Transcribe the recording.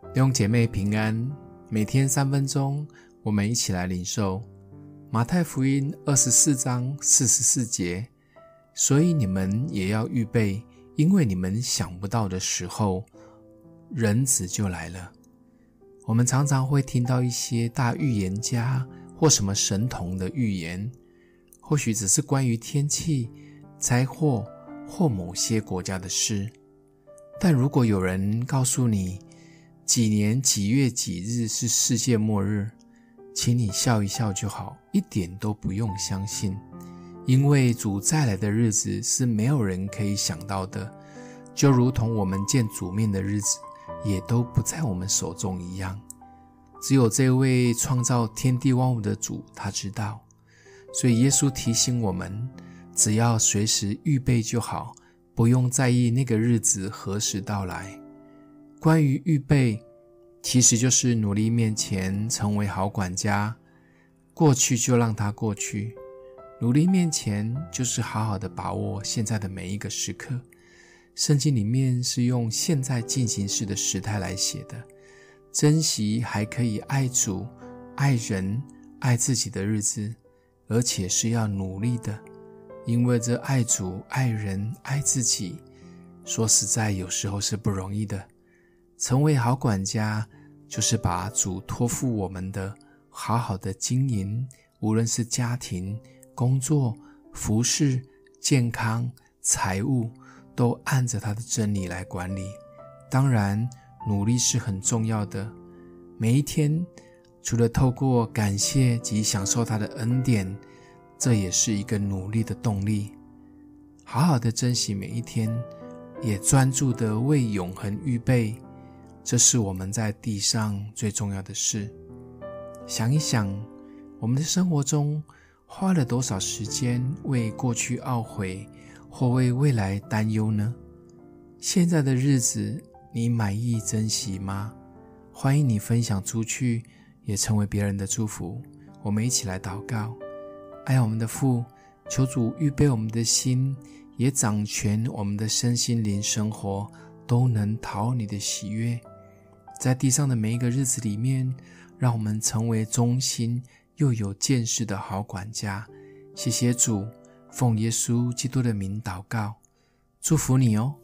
弟兄姐妹平安，每天三分钟，我们一起来领受马太福音二十四章四十四节。所以你们也要预备，因为你们想不到的时候，人子就来了。我们常常会听到一些大预言家或什么神童的预言，或许只是关于天气、灾祸或某些国家的事。但如果有人告诉你，几年几月几日是世界末日，请你笑一笑就好，一点都不用相信，因为主再来的日子是没有人可以想到的，就如同我们见主面的日子也都不在我们手中一样。只有这位创造天地万物的主，他知道。所以耶稣提醒我们，只要随时预备就好，不用在意那个日子何时到来。关于预备，其实就是努力面前成为好管家，过去就让它过去。努力面前就是好好的把握现在的每一个时刻。圣经里面是用现在进行式的时态来写的，珍惜还可以爱主、爱人、爱自己的日子，而且是要努力的，因为这爱主、爱人、爱自己，说实在有时候是不容易的。成为好管家，就是把主托付我们的，好好的经营，无论是家庭、工作、服侍、健康、财务，都按着他的真理来管理。当然，努力是很重要的。每一天，除了透过感谢及享受他的恩典，这也是一个努力的动力。好好的珍惜每一天，也专注的为永恒预备。这是我们在地上最重要的事。想一想，我们的生活中花了多少时间为过去懊悔，或为未来担忧呢？现在的日子，你满意珍惜吗？欢迎你分享出去，也成为别人的祝福。我们一起来祷告：爱我们的父，求主预备我们的心，也掌权我们的身心灵生活，都能讨你的喜悦。在地上的每一个日子里面，让我们成为忠心又有见识的好管家。谢谢主，奉耶稣基督的名祷告，祝福你哦。